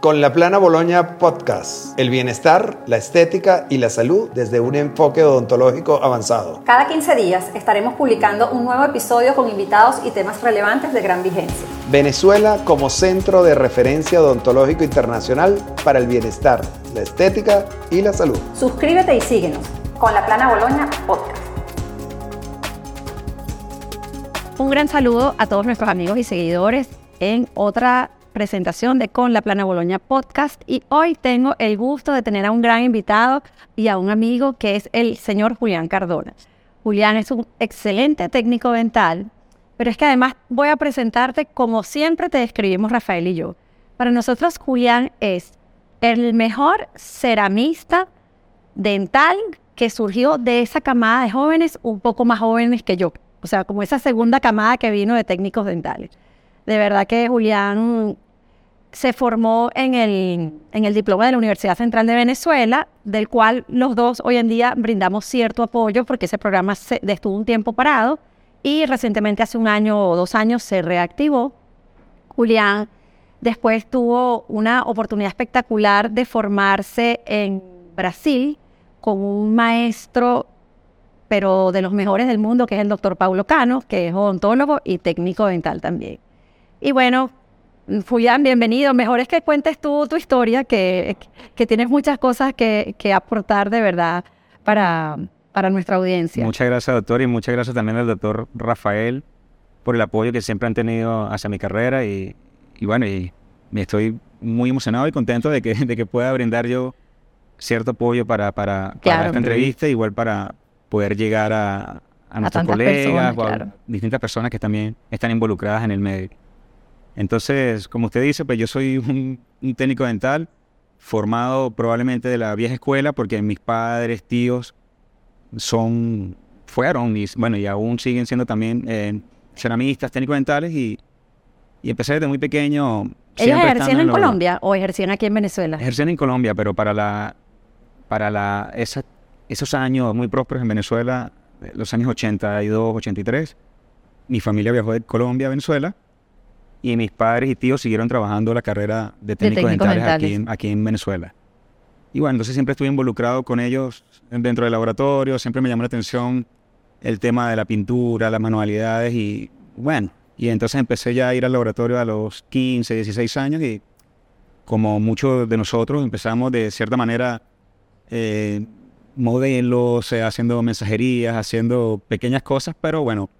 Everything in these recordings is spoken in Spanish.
Con la Plana Boloña Podcast, el bienestar, la estética y la salud desde un enfoque odontológico avanzado. Cada 15 días estaremos publicando un nuevo episodio con invitados y temas relevantes de gran vigencia. Venezuela como centro de referencia odontológico internacional para el bienestar, la estética y la salud. Suscríbete y síguenos con la Plana Boloña Podcast. Un gran saludo a todos nuestros amigos y seguidores en otra presentación de Con la Plana Boloña Podcast y hoy tengo el gusto de tener a un gran invitado y a un amigo que es el señor Julián Cardona. Julián es un excelente técnico dental, pero es que además voy a presentarte como siempre te describimos Rafael y yo. Para nosotros Julián es el mejor ceramista dental que surgió de esa camada de jóvenes un poco más jóvenes que yo. O sea, como esa segunda camada que vino de técnicos dentales. De verdad que Julián se formó en el, en el diploma de la Universidad Central de Venezuela, del cual los dos hoy en día brindamos cierto apoyo porque ese programa estuvo un tiempo parado y recientemente hace un año o dos años se reactivó. Julián después tuvo una oportunidad espectacular de formarse en Brasil con un maestro, pero de los mejores del mundo, que es el doctor Paulo Cano, que es odontólogo y técnico dental también. Y bueno, Julián, bienvenido. Mejor es que cuentes tú tu historia, que, que tienes muchas cosas que, que aportar de verdad para, para nuestra audiencia. Muchas gracias, doctor, y muchas gracias también al doctor Rafael por el apoyo que siempre han tenido hacia mi carrera. Y, y bueno, y me estoy muy emocionado y contento de que, de que pueda brindar yo cierto apoyo para, para, para esta entrevista, igual para poder llegar a, a nuestros colegas o a distintas personas que también están involucradas en el medio. Entonces, como usted dice, pues yo soy un, técnico dental formado probablemente de la vieja escuela porque mis padres, tíos son, fueron y bueno, y aún siguen siendo también eh, ceramistas, técnicos dentales y, y empecé desde muy pequeño. ¿Ellos ejercían en, Colombia o ejercían aquí en Venezuela? Ejercían en Colombia, pero para la para la esa, esos años muy prósperos en Venezuela, los años 82, 83, mi familia viajó de Colombia a Venezuela y mis padres y tíos siguieron trabajando la carrera de técnicos, dentales, Aquí, en, Venezuela. Y bueno, entonces siempre estuve involucrado con ellos dentro del laboratorio, siempre me llamó la atención el tema de la pintura, las manualidades y bueno, y entonces empecé ya a ir al laboratorio a los 15, 16 años y como muchos de nosotros empezamos de cierta manera eh, modelos, eh, haciendo mensajerías, haciendo pequeñas cosas, pero bueno,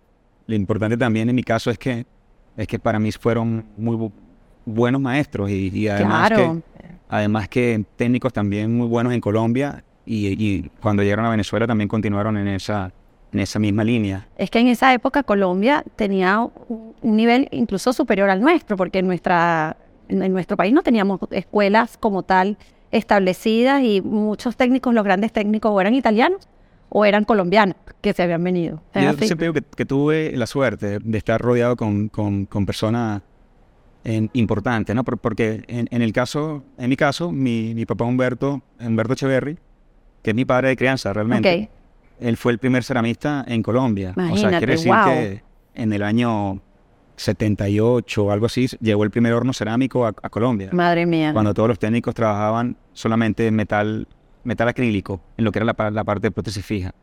lo importante también en mi caso es que es que para mí fueron muy buenos maestros y, además, que, además que técnicos también muy buenos en Colombia y, cuando llegaron a Venezuela también continuaron en esa, en esa misma línea. Es que en esa época Colombia tenía un nivel incluso superior al nuestro, porque en, nuestra, en nuestro país no teníamos escuelas como tal establecidas y muchos técnicos, los grandes técnicos, eran italianos o eran colombianos que se habían venido. Yo siempre digo que, tuve la suerte de estar rodeado con, con, personas importantes, ¿no? porque en, el caso, en mi caso, mi, mi, papá Humberto, Humberto Echeverry, que es mi padre de crianza realmente, él fue el primer ceramista en Colombia. o sea, quiere decir que en el año 78 o algo así, llegó el primer horno cerámico a, a Colombia. Madre mía. Cuando todos los técnicos trabajaban solamente en metal metal acrílico en lo que era la, la parte de prótesis fija.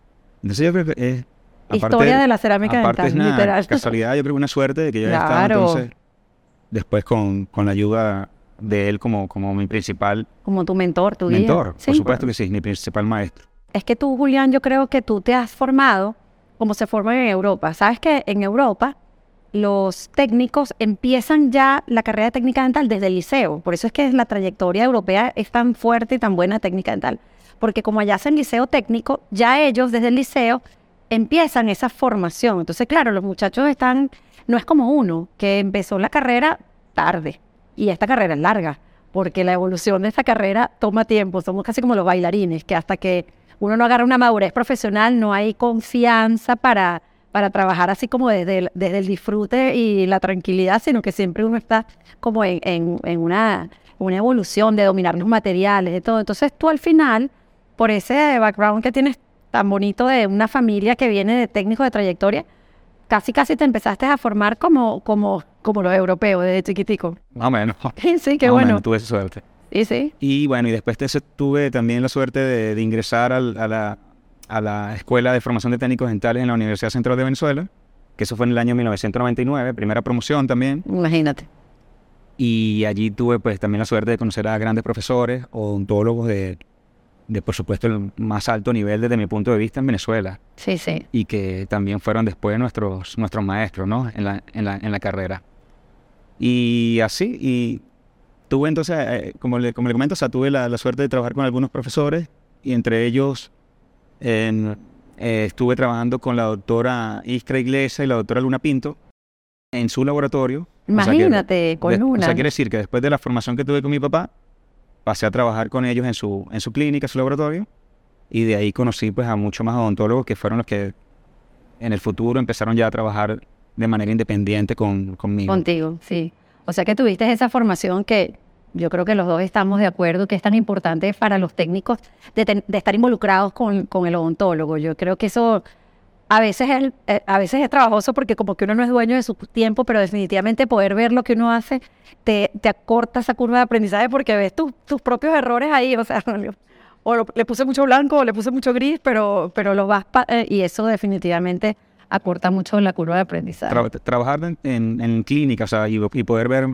Entonces yo creo que es... Historia de la cerámica dental, es una literal. casualidad, yo creo que una suerte de que yo claro. estaba entonces después con, con, la ayuda de él como, como mi principal... Como tu mentor, tu guía. Mentor, por supuesto que sí, mi principal maestro. Es que tú, Julián, yo creo que tú te has formado como se forma en Europa. Sabes que en Europa los técnicos empiezan ya la carrera de técnica dental desde el liceo. Por eso es que la trayectoria europea es tan fuerte y tan buena técnica dental. Porque como allá hacen liceo técnico, ya ellos desde el liceo empiezan esa formación. Entonces, claro, los muchachos están, no es como uno que empezó la carrera tarde. Y esta carrera es larga, porque la evolución de esta carrera toma tiempo. Somos casi como los bailarines, que hasta que uno no agarra una madurez profesional, no hay confianza para para trabajar así como desde el, desde el disfrute y la tranquilidad, sino que siempre uno está como en, en, una, una evolución de dominar los materiales, de todo. Entonces tú al final, por ese background que tienes tan bonito de una familia que viene de técnicos de trayectoria, casi casi te empezaste a formar como, como, como los europeos desde chiquitico. Más o menos. Sí, qué bueno. menos, tuve esa suerte. Sí, sí. Y bueno, y después de eso tuve también la suerte de, de ingresar al- a, la, a la Escuela de Formación de Técnicos Dentales en la Universidad Central de Venezuela, que eso fue en el año 1999, primera promoción también. Imagínate. Y allí tuve pues también la suerte de conocer a grandes profesores, odontólogos de, de por supuesto el más alto nivel desde mi punto de vista en Venezuela Sí, sí. y que también fueron después nuestros, nuestros maestros ¿no? en, la, en, la, en la carrera. Y así, y tuve entonces, eh, como, le, como le comento, o sea, tuve la, la suerte de trabajar con algunos profesores y entre ellos en- eh, estuve trabajando con la doctora Iskra Iglesias y la doctora Luna Pinto en su laboratorio. O sea que- Imagínate, con de- O sea, quiere decir que después de la formación que tuve con mi papá, pasé a trabajar con ellos en su, en su clínica, su laboratorio, y de ahí conocí pues a muchos más odontólogos que fueron los que en el futuro empezaron ya a trabajar de manera independiente con, conmigo. Contigo, sí. O sea que tuviste esa formación que yo creo que los dos estamos de acuerdo que es tan importante para los técnicos de, ten- de estar involucrados con, con el odontólogo. Yo creo que eso a veces, es, eh, a veces es trabajoso porque como que uno no es dueño de su tiempo, pero definitivamente poder ver lo que uno hace te, te acorta esa curva de aprendizaje porque ves tus, tus propios errores ahí. O sea, o lo- le puse mucho blanco o le puse mucho gris, pero, pero lo vas... pa- eh, y eso definitivamente acorta mucho la curva de aprendizaje. Tra- trabajar en, en, en clínica, o sea, y poder ver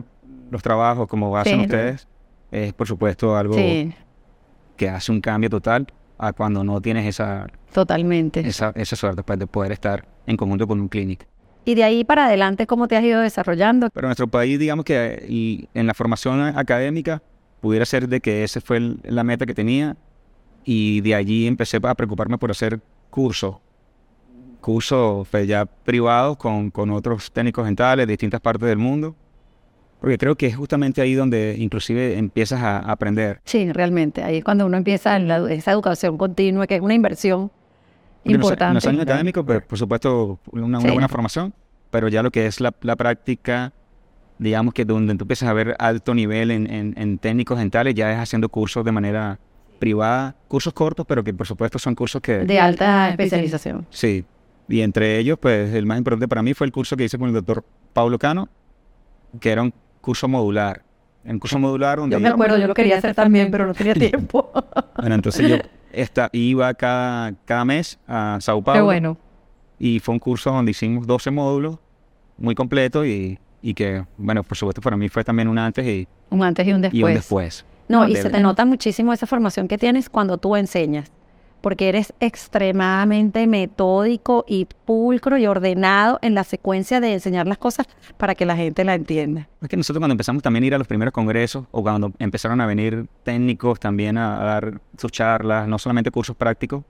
los trabajos como hacen Sí. ustedes, es por supuesto algo sí, que hace un cambio total a cuando no tienes esa, totalmente. esa, esa suerte pues, de poder estar en conjunto con un clínico. Y de ahí para adelante, ¿cómo te has ido desarrollando? Pero en nuestro país, digamos que y en la formación académica, pudiera ser de que esa fue el- la meta que tenía y de allí empecé a preocuparme por hacer cursos, cursos pues, ya privados con, con otros técnicos dentales de distintas partes del mundo, porque creo que es justamente ahí donde inclusive empiezas a aprender. Sí, realmente. Ahí es cuando uno empieza en la- esa educación continua, que es una inversión Porque importante. En los años académicos, pues, por supuesto, una, una Sí. buena formación, pero ya lo que es la, la práctica, digamos que donde tú empiezas a ver alto nivel en, en- en técnicos dentales, ya es haciendo cursos de manera privada, cursos cortos, pero que por supuesto son cursos que... De alta especialización. Sí, y entre ellos, pues el más importante para mí fue el curso que hice con el doctor Pablo Cano, que era un curso modular. Un curso modular donde... Yo me acuerdo, yo lo quería hacer también, pero no tenía tiempo. Bueno, entonces yo esta, iba cada, cada mes a Sao Paulo. Qué bueno. Y fue un curso donde hicimos 12 módulos, muy completo y, y que, bueno, por supuesto para mí fue también un antes y, Un antes y un después. y un después. No, y De- se te nota muchísimo esa formación que tienes cuando tú enseñas, porque eres extremadamente metódico y pulcro y ordenado en la secuencia de enseñar las cosas para que la gente la entienda. Es que nosotros cuando empezamos también a ir a los primeros congresos o cuando empezaron a venir técnicos también a, a dar sus charlas, no solamente cursos prácticos,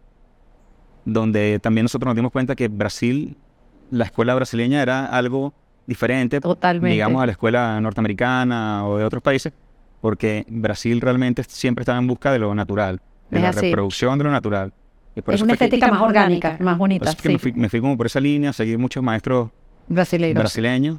donde también nosotros nos dimos cuenta que Brasil, la escuela brasileña era algo diferente, Totalmente. digamos, a la escuela norteamericana o de otros países, porque Brasil realmente siempre estaba en busca de lo natural, de Es la así. reproducción de lo natural. Y por Es eso una que- estética más orgánica, más bonita. Sí. me, fui, me fui como por esa línea, seguí muchos maestros Brasileiros. brasileños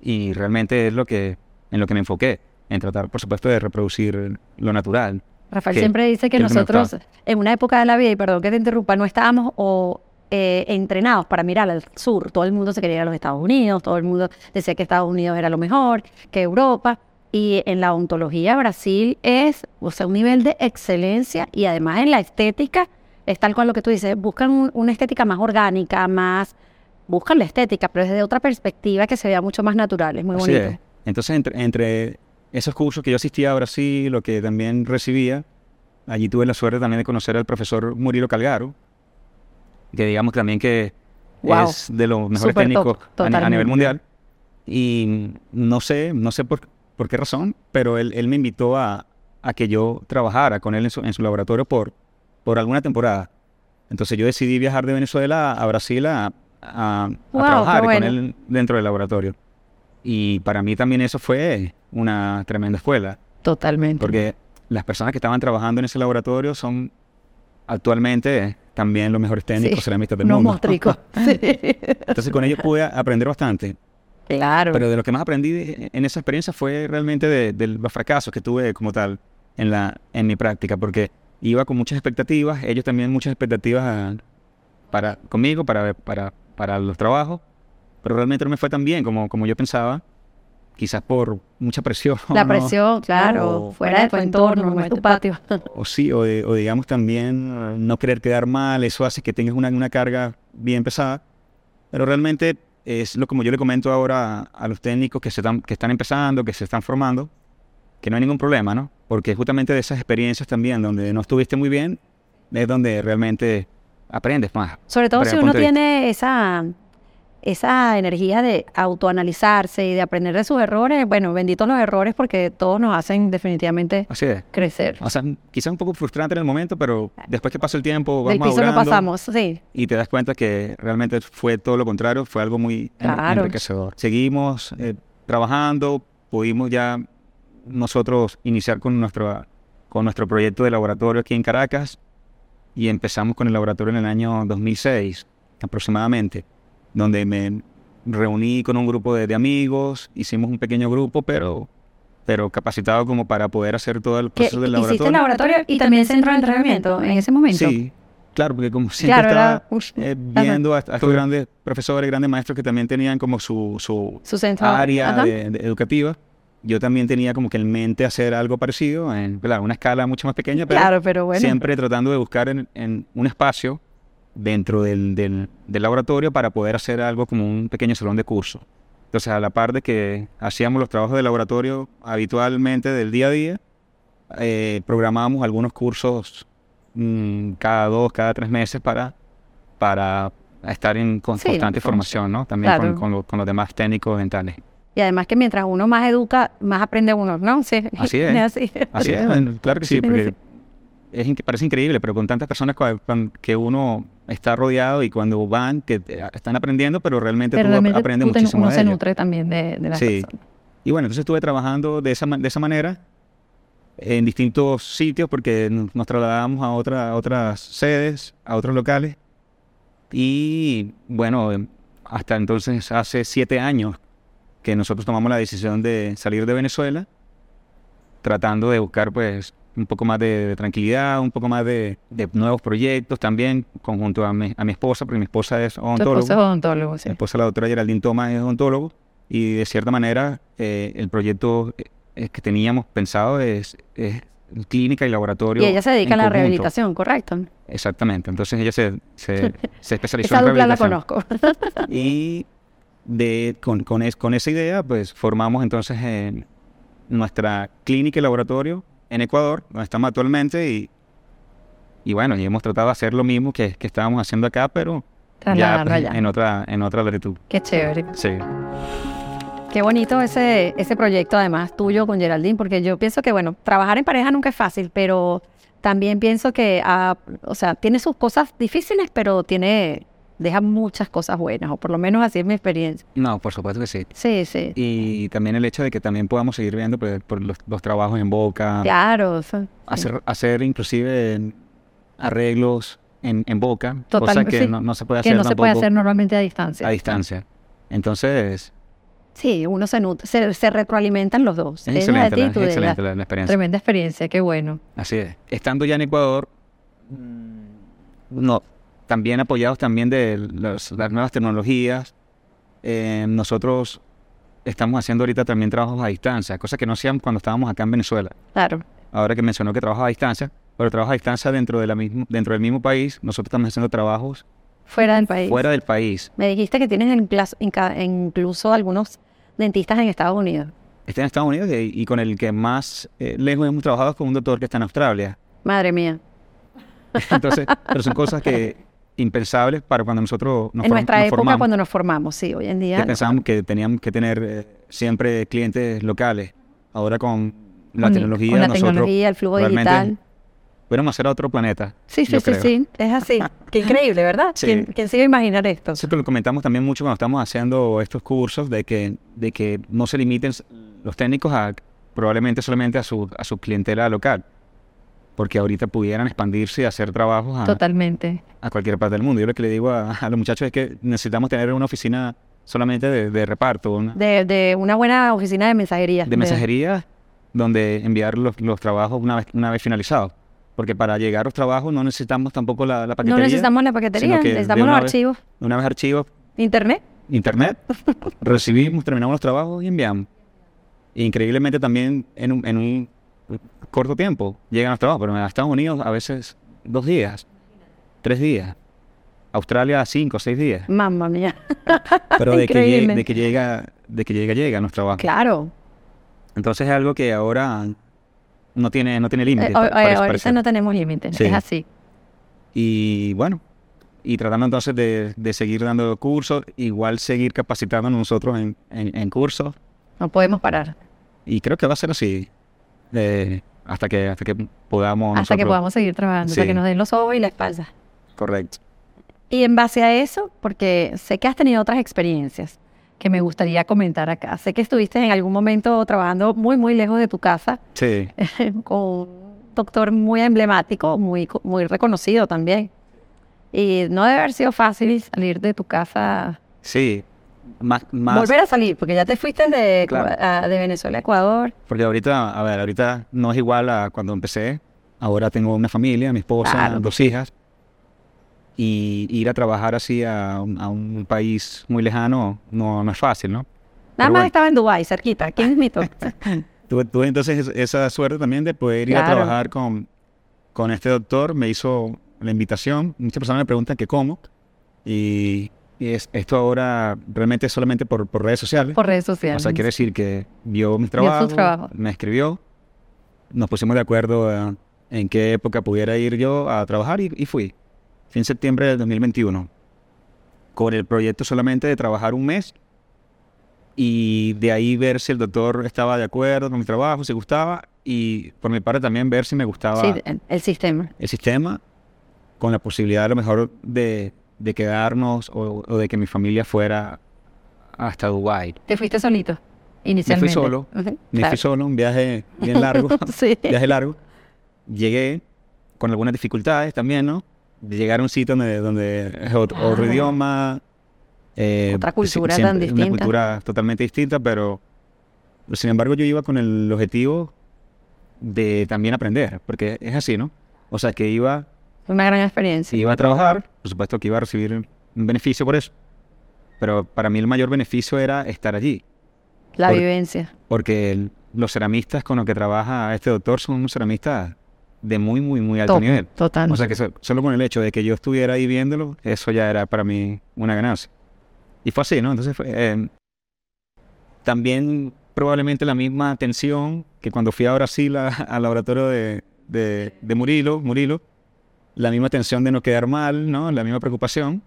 y realmente es lo que en lo que me enfoqué, en tratar, por supuesto, de reproducir lo natural. Rafael que- siempre dice que nosotros, en una época de la vida, y perdón que te interrumpa, no estábamos o eh, entrenados para mirar al sur. Todo el mundo se quería ir a los Estados Unidos, todo el mundo decía que Estados Unidos era lo mejor, que Europa. Y en la ontología Brasil es, o sea, un nivel de excelencia y además en la estética es tal cual lo que tú dices, buscan un- una estética más orgánica, más, buscan la estética, pero desde otra perspectiva que se vea mucho más natural, es muy Así bonito. es. Entonces, entre, entre esos cursos que yo asistía a Brasil, lo que también recibía, allí tuve la suerte también de conocer al profesor Murilo Calgaro, que digamos también que Wow. es de los mejores Súper top, técnicos a, nivel mundial. Y no sé, no sé por, por qué razón, pero él, él me invitó a, a que yo trabajara con él en su, en su laboratorio por, por alguna temporada. Entonces yo decidí viajar de Venezuela a Brasil a, a- Wow, trabajar bueno. con él dentro del laboratorio. Y para mí también eso fue una tremenda escuela, Totalmente. porque las personas que estaban trabajando en ese laboratorio son actualmente también los mejores técnicos Sí, ceramistas del unos mundo. mostricos. Sí. Entonces con ellos pude aprender bastante. Claro. Pero de lo que más aprendí de- en esa experiencia fue realmente de, de los fracasos que tuve como tal en, la, en mi práctica, porque iba con muchas expectativas, ellos también muchas expectativas a- para, conmigo, para, para, para los trabajos, pero realmente no me fue tan bien como, como yo pensaba quizás por mucha presión. La ¿no? presión, claro, O- fuera de tu entorno, no es tu patio. O sí, o, de- o digamos también eh, no querer quedar mal, eso hace que tengas una, una carga bien pesada. Pero realmente es lo como yo le comento ahora a, a los técnicos que, se están, que están empezando, que se están formando, que no hay ningún problema, ¿no? Porque justamente de esas experiencias también, donde no estuviste muy bien, es donde realmente aprendes más. Sobre todo si uno tiene esa, esa energía de autoanalizarse y de aprender de sus errores. Bueno, benditos los errores porque todos nos hacen definitivamente Así es. crecer. O sea, quizás un poco frustrante en el momento, pero después que pasa el tiempo, vas Del piso no pasamos, sí. y te das cuenta que realmente fue todo lo contrario, fue algo muy Claro. enriquecedor. Seguimos eh, trabajando, pudimos ya nosotros iniciar con nuestro, con nuestro proyecto de laboratorio aquí en Caracas y empezamos con el laboratorio en el año 2006 aproximadamente, donde me reuní con un grupo de, de amigos, hicimos un pequeño grupo, pero, pero capacitado como para poder hacer todo el proceso del hiciste laboratorio. el laboratorio y también centro de entrenamiento en ese momento. Sí, claro, porque como siempre Claro, estaba eh, viendo a, a estos grandes profesores, grandes maestros que también tenían como su, su Su centro. área ajá. de- de educativa, yo también tenía como que en mente hacer algo parecido, en claro, una escala mucho más pequeña, pero Claro, pero bueno. siempre tratando de buscar en, en un espacio dentro del, del- del laboratorio para poder hacer algo como un pequeño salón de curso. Entonces, a la par de que hacíamos los trabajos de laboratorio habitualmente del día a día, eh, programábamos algunos cursos mm, cada dos, cada tres meses para, para estar en con- Sí, constante formación. ¿no? También con- Claro. con, lo- con los demás técnicos dentales. Y además que mientras uno más educa, más aprende uno, ¿no? Sí. Así es. Así, Así es, claro que sí, porque sí. Es parece increíble, pero con tantas personas que uno está rodeado y cuando van, que están aprendiendo, pero realmente Pero tú realmente aprendes tú te- muchísimo uno de se ello. nutre también de, de las Sí. personas. Y bueno, entonces estuve trabajando de esa, de esa manera en distintos sitios porque nos trasladamos a, otra, a otras sedes, a otros locales. Y bueno, em, hasta entonces hace siete años que nosotros tomamos la decisión de salir de Venezuela, tratando de buscar pues un poco más de, de tranquilidad, un poco más de, de nuevos proyectos también, conjunto a mi, a mi esposa, porque mi esposa es Tu odontólogo. esposo es odontólogo, sí. Mi esposa, la doctora Geraldine Thomas, es odontólogo y de cierta manera eh, el proyecto eh, eh, que teníamos pensado es, es clínica y laboratorio. Y ella se dedica a la conjunto. rehabilitación, ¿correcto? Exactamente. Entonces ella se, se, se especializó Esa en dupla la rehabilitación. conozco. Y de, con, con, es- con esa idea, pues formamos entonces en nuestra clínica y laboratorio en Ecuador, donde estamos actualmente, y, y bueno, y hemos tratado de hacer lo mismo que, que estábamos haciendo acá, pero ya pues, en otra en otra latitud. Qué chévere. Sí. Qué bonito ese, ese proyecto, además, tuyo con Geraldine, porque yo pienso que, bueno, trabajar en pareja nunca es fácil, pero también pienso que, ah, o sea, tiene sus cosas difíciles, pero tiene, deja muchas cosas buenas, o por lo menos así es mi experiencia. No, por supuesto que sí. Sí, sí. Y también el hecho de que también podamos seguir viendo pues, por los, los trabajos en boca, Claro, eso- hacer, hacer inclusive arreglos en, en boca, Total, cosa que sí. no, no se puede que hacer no se puede hacer normalmente a distancia. a distancia. Entonces, Sí, uno se nutre, se, se retroalimentan los dos. es excelente, la, ella. excelente la, la experiencia. Tremenda experiencia, qué bueno. Así es. Estando ya en Ecuador, no, también apoyados también de los- las nuevas tecnologías, eh, nosotros estamos haciendo ahorita también trabajos a distancia, cosas que no hacíamos cuando estábamos acá en Venezuela. Claro. Ahora que mencionó que trabaja a distancia, pero trabaja a distancia dentro, de la mismo, dentro del mismo país, nosotros estamos haciendo trabajos Fuera del país. fuera del país. Me dijiste que tienes en clas- en ca- incluso algunos dentistas en Estados Unidos. Está en Estados Unidos y, y con el que más eh, lejos hemos trabajado es con un doctor que está en Australia. Madre mía. Entonces, pero son cosas que impensables para cuando nosotros nos, en nuestra nos época formamos. cuando nos formamos, sí, hoy en día. que no. pensábamos que teníamos que tener eh, siempre clientes locales. Ahora con la Con- tecnología, con la nosotros tecnología, el flujo digital. Pudiéramos hacer a otro planeta. Sí, sí, sí, sí, es así. Qué increíble, ¿verdad? Sí. ¿Quién, quién se iba a imaginar esto? Siempre lo comentamos también mucho cuando estamos haciendo estos cursos de que, de que no se limiten los técnicos a probablemente solamente a su, a su clientela local. Porque ahorita pudieran expandirse y hacer trabajos a, Totalmente. a cualquier parte del mundo. Yo lo que le digo a, a los muchachos es que necesitamos tener una oficina solamente de, de reparto, una, De, de una buena oficina de mensajería. de mensajería donde enviar los, los trabajos una vez, una vez finalizados. Porque para llegar a los trabajos no necesitamos tampoco la, la paquetería. No necesitamos la paquetería, necesitamos los vez- archivos. Una vez archivos, Internet. internet, recibimos, terminamos los trabajos y enviamos. increíblemente también en un, en un corto tiempo llegan a los trabajos, pero en Estados Unidos a veces dos días, tres días. Australia cinco, seis días. Mamma mía. Pero de que, llegue- Increíble. de que llega, de que llega, llega a nuestro trabajo. Claro. Entonces es algo que ahora no tiene, no tiene límite. Eh, pa- parece- ahorita no tenemos límites, Sí. es así. Y bueno, y tratando entonces de, de seguir dando cursos, igual seguir capacitando nosotros en, en, en cursos. No podemos parar Y creo que va a ser así. Eh, hasta que hasta que podamos hasta que podamos seguir trabajando, hasta que nos den los ojos y la espalda. Correcto. Y en base a eso, porque sé que has tenido otras experiencias que me gustaría comentar acá. Sé que estuviste en algún momento trabajando muy, muy lejos de tu casa Sí, con un doctor muy emblemático, muy, muy reconocido también. Y no debe haber sido fácil salir de tu casa, sí. Más, más volver a salir, porque ya te fuiste de, Claro. a- de Venezuela a Ecuador. Porque ahorita, a ver, ahorita no es igual a cuando empecé. Ahora tengo una familia, mi esposa, Claro. dos hijas. Y ir a trabajar así a, un- a un país muy lejano no, no es fácil, ¿no? Nada Pero más bueno. estaba en Dubái, cerquita. aquí mismito. Tuve, tuve entonces es- esa suerte también de poder ir a Claro. trabajar con, con este doctor. Me hizo la invitación. Muchas personas me preguntan que cómo. Y, y es, esto ahora realmente es solamente por, por redes sociales. por redes sociales. O sea, quiere decir que vio mis Vio trabajos, trabajos. me escribió, nos pusimos de acuerdo eh, en qué época pudiera ir yo a trabajar y, y fui. Fui en septiembre del 2021. Con el proyecto solamente de trabajar un mes y de ahí ver si el doctor estaba de acuerdo con mi trabajo, si gustaba y por mi parte también ver si me gustaba Sí, el sistema. el sistema con la posibilidad a lo mejor de, de quedarnos o, o de que mi familia fuera hasta Dubái. ¿Te fuiste solito? Inicialmente. solo. Ujú, Me claro. fui solo, un viaje bien largo, sí. viaje largo. Llegué con algunas dificultades también, ¿no? De llegar a un sitio donde, donde es otro, otro Ah. idioma. eh, Otra cultura tan siempre- distinta. Una cultura totalmente distinta, pero sin embargo yo iba con el objetivo de también aprender, porque es así, ¿no? O sea, que iba, una gran experiencia. iba a trabajar, por supuesto que iba a recibir un beneficio por eso, pero para mí el mayor beneficio era estar allí. la por- vivencia. porque el- los ceramistas con los que trabaja este doctor son unos ceramistas de muy, muy, muy alto Top, nivel. Total. O sea que so- solo con el hecho de que yo estuviera ahí viéndolo, eso ya era para mí una ganancia. Y fue así, ¿no? Entonces fue, eh, también probablemente la misma tensión que cuando fui a Brasil al laboratorio de, de, de Murilo, Murilo, la misma tensión de no quedar mal, ¿no? La misma preocupación.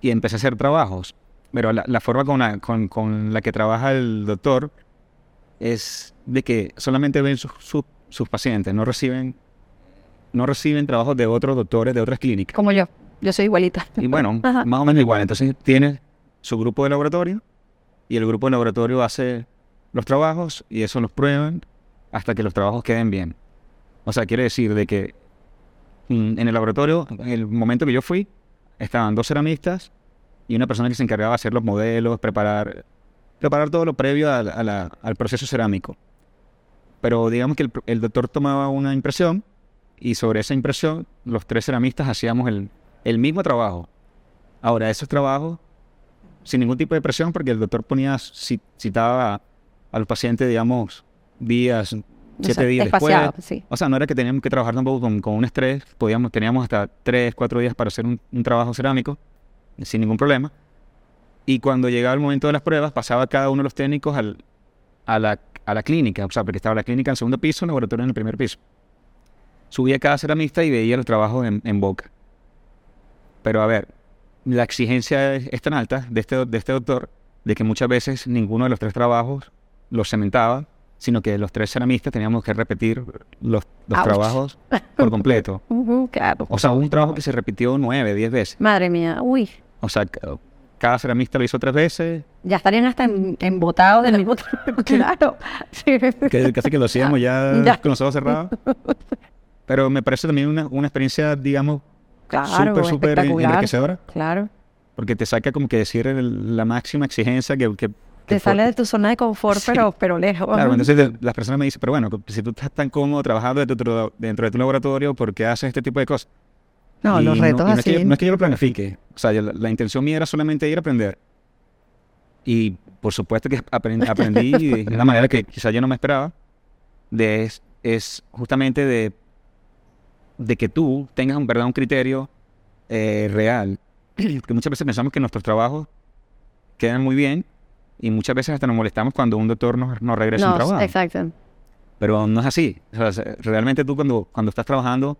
Y empecé a hacer trabajos. Pero la, la forma con la, con, con la que trabaja el doctor es de que solamente ven sus, sus- sus pacientes, no reciben, no reciben trabajos de otros doctores de otras clínicas. Como yo. Yo soy igualita. Y bueno, Ajá. más o menos igual. Entonces tiene su grupo de laboratorio y el grupo de laboratorio hace los trabajos y eso los prueban hasta que los trabajos queden bien. O sea, quiere decir de que en el laboratorio, en el momento que yo fui, estaban dos ceramistas y una persona que se encargaba de hacer los modelos, preparar, preparar todo lo previo a la- a la- al proceso cerámico. Pero digamos que el, el doctor tomaba una impresión y sobre esa impresión los tres ceramistas hacíamos el, el mismo trabajo. Ahora, esos trabajos, sin ningún tipo de presión, porque el doctor ponía, ci- citaba a los pacientes, digamos, días, O siete sea, días espaciado, después. sí. O sea, no era que teníamos que trabajar tampoco con, con un estrés, podíamos, teníamos hasta tres, cuatro días para hacer un, un trabajo cerámico, sin ningún problema. Y cuando llegaba el momento de las pruebas, pasaba cada uno de los técnicos al, a, la, a la clínica, o sea, porque estaba la clínica en el segundo piso, el laboratorio en el primer piso. Subía cada ceramista y veía los trabajos en, en boca. Pero a ver, la exigencia es, es tan alta de este, de este doctor de que muchas veces ninguno de los tres trabajos los cementaba, sino que los tres ceramistas teníamos que repetir los, trabajos por completo. Claro. O sea, un trabajo que se repitió nueve, diez veces. Madre mía. Uy. O sea, ca- cada ceramista lo hizo tres veces, Ya estarían hasta embotados del mismo Claro. Sí. que casi que lo hacíamos ya, Ya. con los ojos cerrados. Pero me parece también una, una experiencia, digamos, Claro, súper, súper enriquecedora. Claro. Porque te saca como que decir el- la máxima exigencia que Te sale de tu zona de confort, Sí. pero, pero lejos. Claro, entonces de- las personas me dicen, pero bueno, si tú estás tan cómodo trabajando dentro, de tu- dentro de tu laboratorio, ¿por qué haces este tipo de cosas? no, Y los retos y no es así. que yo- no es que yo lo planifique. O sea, yo- la, la intención mía era solamente ir a aprender. Y por supuesto que aprendí, aprendí de una manera que quizá yo no me esperaba, de es, es justamente de, de que tú tengas un, ¿verdad? un criterio eh, real. Que muchas veces pensamos que nuestros trabajos quedan muy bien y muchas veces hasta nos molestamos cuando un doctor nos, nos regresa un No, trabajo. exacto. Pero no es así. O sea, se- realmente tú cuando, cuando estás trabajando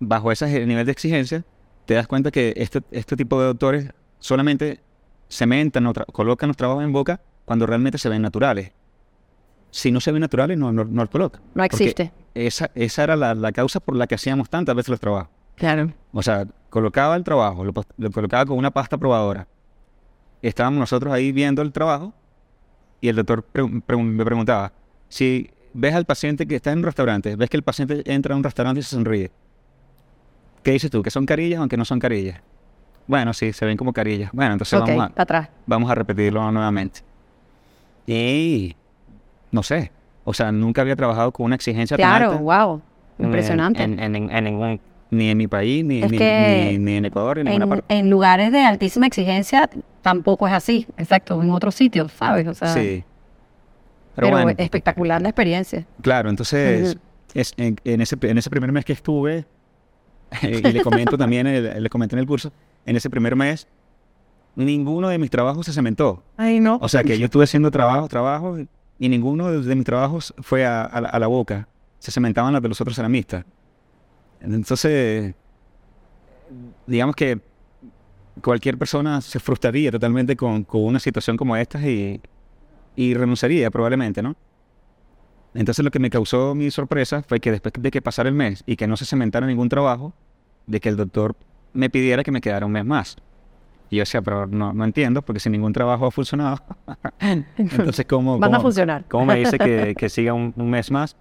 bajo ese nivel de exigencia, te das cuenta que este, este tipo de doctores solamente cementan o colocan los trabajos en boca cuando realmente se ven naturales. Si no se ven naturales, no, no, no los colocan. No Porque existe. Esa, esa era la, la causa por la que hacíamos tantas veces los trabajos. Claro. O sea, colocaba el trabajo, lo, lo colocaba con una pasta probadora. Estábamos nosotros ahí viendo el trabajo y el doctor pre- me preguntaba, si ves al paciente que está en un restaurante, ves que el paciente entra a un restaurante y se sonríe, ¿qué dices tú? ¿Que son carillas o que no son carillas? Bueno, sí, se ven como carillas. Bueno, entonces vamos, a, atrás. vamos a repetirlo nuevamente. Y no sé, o sea, nunca había trabajado con una exigencia tan Claro, wow. en- Impresionante. En, en- en ningún, ni en mi país, ni, ni, ni- ni en Ecuador, ni en ninguna parte. en lugares de altísima exigencia tampoco es así. Exacto, en otros sitios, ¿sabes? O sea, sí. pero, Pero, bueno, espectacular la experiencia. claro, entonces, es, en, en ese, en ese primer mes que estuve, y le comento también, el- le comenté en el curso, en ese primer mes, ninguno de mis trabajos se cementó. Ay, no. O sea, que yo estuve haciendo trabajo, trabajo, y ninguno de, de mis trabajos fue a, a a la boca. Se cementaban las de los otros ceramistas. Entonces, digamos que cualquier persona se frustraría totalmente con, con una situación como esta y, y renunciaría probablemente, ¿no? Entonces lo que me causó mi sorpresa fue que después de que pasara el mes y que no se cementara ningún trabajo, de que el doctor me pidiera que me quedara un mes más. Y yo decía, pero no, no entiendo, porque si ningún trabajo ha funcionado, entonces ¿cómo, Van a cómo- funcionar. cómo me dice que, que siga un, un mes más?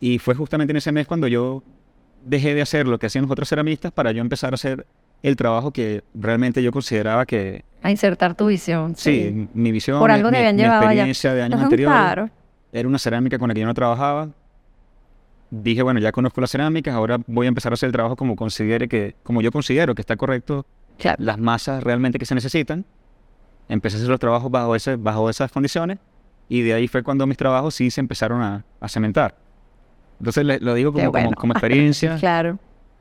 Y fue justamente en ese mes cuando yo dejé de hacer lo que hacían los otros ceramistas para yo empezar a hacer el trabajo que realmente yo consideraba que, A insertar tu visión. sí, mi visión, Por algo mi, mi experiencia de años anteriores, Claro. era una cerámica con la que yo no trabajaba. Dije, bueno, ya conozco las cerámicas, ahora voy a empezar a hacer el trabajo como considere que, como yo considero que está correcto Claro. las masas realmente que se necesitan. Empecé a hacer los trabajos bajo, ese, bajo esas condiciones y de ahí fue cuando mis trabajos sí se empezaron a, a cementar. Entonces le- lo digo como, como, bueno. como experiencia Claro.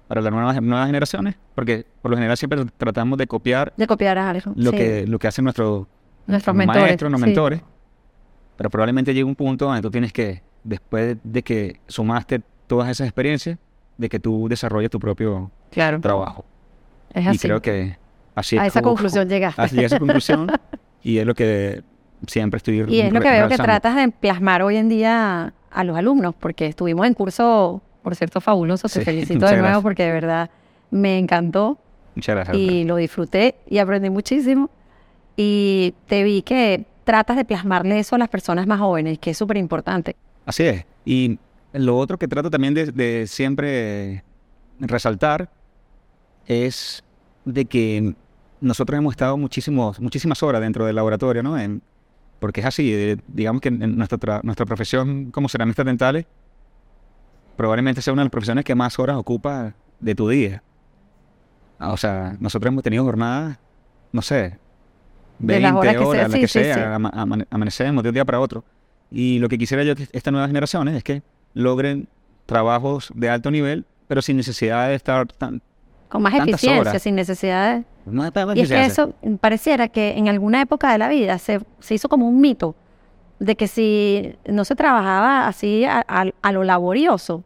para las nuevas, nuevas generaciones, porque por lo general siempre tratamos de copiar De copiar a algo. lo, sí. que, lo que hacen nuestros Nuestros mentores. maestros, los sí. mentores, pero probablemente llega un punto donde tú tienes que, después de que sumaste todas esas experiencias, de que tú desarrolles tu propio Claro. trabajo. Es Y así. creo que así es a esa como- conclusión llegaste. Así a esa conclusión y es lo que siempre estoy Y es lo que veo que tratas de plasmar hoy en día a los alumnos, porque estuvimos en curso, por cierto, fabuloso. Te Sí, felicito de nuevo gracias. porque de verdad me encantó Muchas gracias. y lo disfruté y aprendí muchísimo. Y te vi que tratas de plasmarle eso a las personas más jóvenes, que es súper importante. Así es. Y lo otro que trato también de, de siempre resaltar es de que nosotros hemos estado muchísimos, muchísimas horas dentro del laboratorio, ¿no? En- porque es así, eh, digamos que en, nuestra, tra- nuestra profesión como ceramistas dentales probablemente sea una de las profesiones que más horas ocupa de tu día. Ah, O sea, nosotros hemos tenido jornadas, no sé, De 20 las horas horas, que sea, la sí, que sí, sea, sí. ama- amane- amanecemos de un día para otro. Y lo que quisiera yo que estas nuevas generaciones es que logren trabajos de alto nivel, pero sin necesidad de estar tan... Con más eficiencia, horas. sin necesidad de... No Y es que eso pareciera que en alguna época de la vida se, se hizo como un mito de que si no se trabajaba así a, a- a lo laborioso,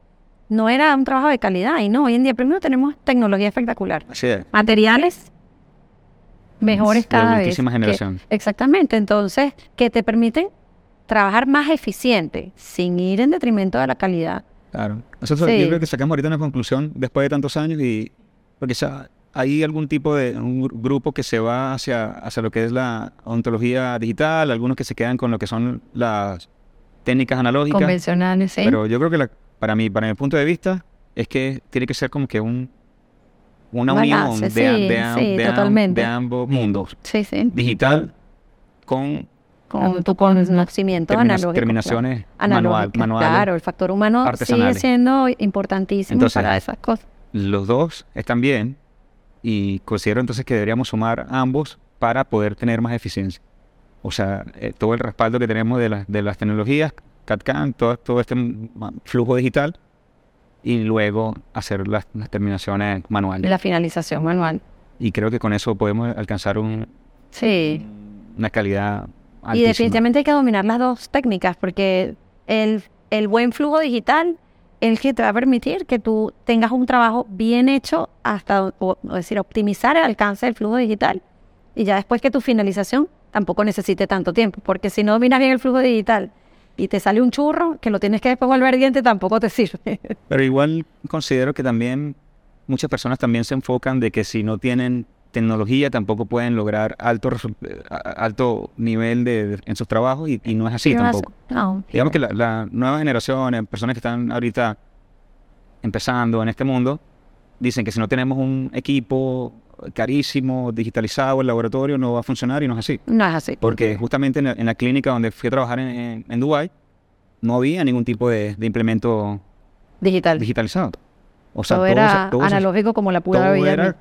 no era un trabajo de calidad. Y no, hoy en día primero tenemos tecnología espectacular. Así es. Materiales mejores De cada vez. última que- generación. exactamente. Entonces, que te permiten trabajar más eficiente sin ir en detrimento de la calidad. Claro. Nosotros Sí. yo creo que sacamos ahorita una conclusión después de tantos años y porque ya hay algún tipo de un gru- grupo que se va hacia, hacia lo que es la ontología digital, algunos que se quedan con lo que son las técnicas analógicas. Convencionales, sí. Pero yo creo que la- para mí, para mi punto de vista, es que tiene que ser como que un una unión de, sí, de a- sí, de a- totalmente. de ambos mundos, sí, sí. digital con Con tu conocimiento termina- analógico. terminaciones claro. manual. Claro, el factor humano sigue siendo importantísimo Entonces, para esas cosas. Los dos están bien y considero entonces que deberíamos sumar ambos para poder tener más eficiencia. O sea, eh, todo el respaldo que tenemos de, las de las tecnologías, CAD-CAM, todo, todo este flujo digital, y luego hacer las, las terminaciones manuales. La finalización manual. Y creo que con eso podemos alcanzar un- Sí. una calidad Y altísima. definitivamente hay que dominar las dos técnicas porque el, el buen flujo digital el que te va a permitir que tú tengas un trabajo bien hecho hasta, o, decir, optimizar el alcance del flujo digital. Y ya después que tu finalización tampoco necesite tanto tiempo, porque si no dominas bien el flujo digital y te sale un churro que lo tienes que después volver diente, tampoco te sirve. Pero igual considero que también muchas personas también se enfocan de que si no tienen tecnología tampoco pueden lograr alto, eh, alto nivel de, en sus trabajos y, y no es así tampoco. no. Digamos que la, la nueva generación, eh, personas que están ahorita empezando en este mundo, dicen que si no tenemos un equipo carísimo, digitalizado, el laboratorio no va a funcionar y no es así. No es así. Porque justamente en la, en la clínica donde fui a trabajar en, en, en Dubái, no había ningún tipo de, de implemento Digital. digitalizado. O sea, todo todo era todo analógico como la pura vida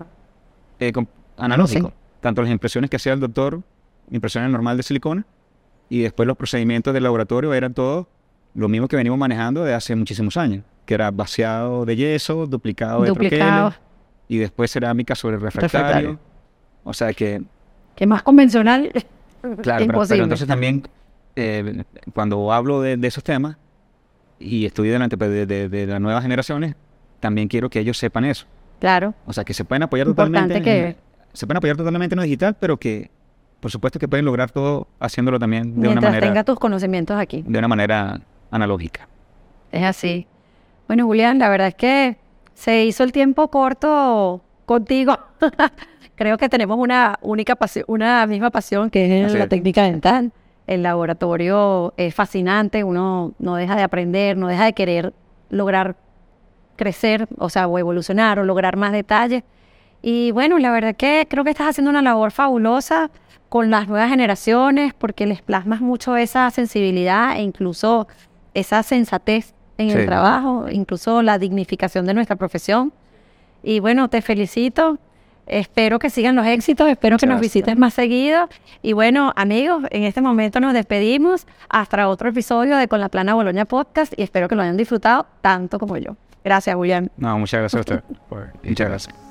eh, analógico. Sí. Tanto las impresiones que hacía el doctor, impresiones normal de silicona, y después los procedimientos del laboratorio eran todo lo mismo que venimos manejando de hace muchísimos años, que era vaciado de yeso, duplicado de troqueles, y después cerámica sobre refractario. Refractario. O sea que, Que más convencional. claro, pero- entonces también eh, cuando hablo de, de esos temas y estoy delante pues, de, de- de las nuevas generaciones, también quiero que ellos sepan eso. Claro. O sea, que se pueden apoyar Importante totalmente. que- en- se pueden apoyar totalmente en lo digital, pero que por supuesto que pueden lograr todo haciéndolo también de una Mientras manera tenga tus conocimientos aquí. de una manera analógica. Es así. Bueno, Julián, la verdad es que se hizo el tiempo corto contigo. Creo que tenemos una única pasión, una misma pasión que es Así la es. técnica dental. El laboratorio es fascinante, uno no deja de aprender, no deja de querer lograr crecer, o sea, o evolucionar o lograr más detalles. Y bueno, la verdad que creo que estás haciendo una labor fabulosa con las nuevas generaciones porque les plasmas mucho esa sensibilidad e incluso esa sensatez en el trabajo, incluso la dignificación de nuestra profesión. Y bueno, te felicito. Espero que sigan los éxitos, espero que nos Gracias. visites más seguido. Y bueno, amigos, en este momento nos despedimos hasta otro episodio de Con la Plana Boloña Podcast y espero que lo hayan disfrutado tanto como yo. Gracias, Julián. No, muchas gracias a usted. Muchas gracias.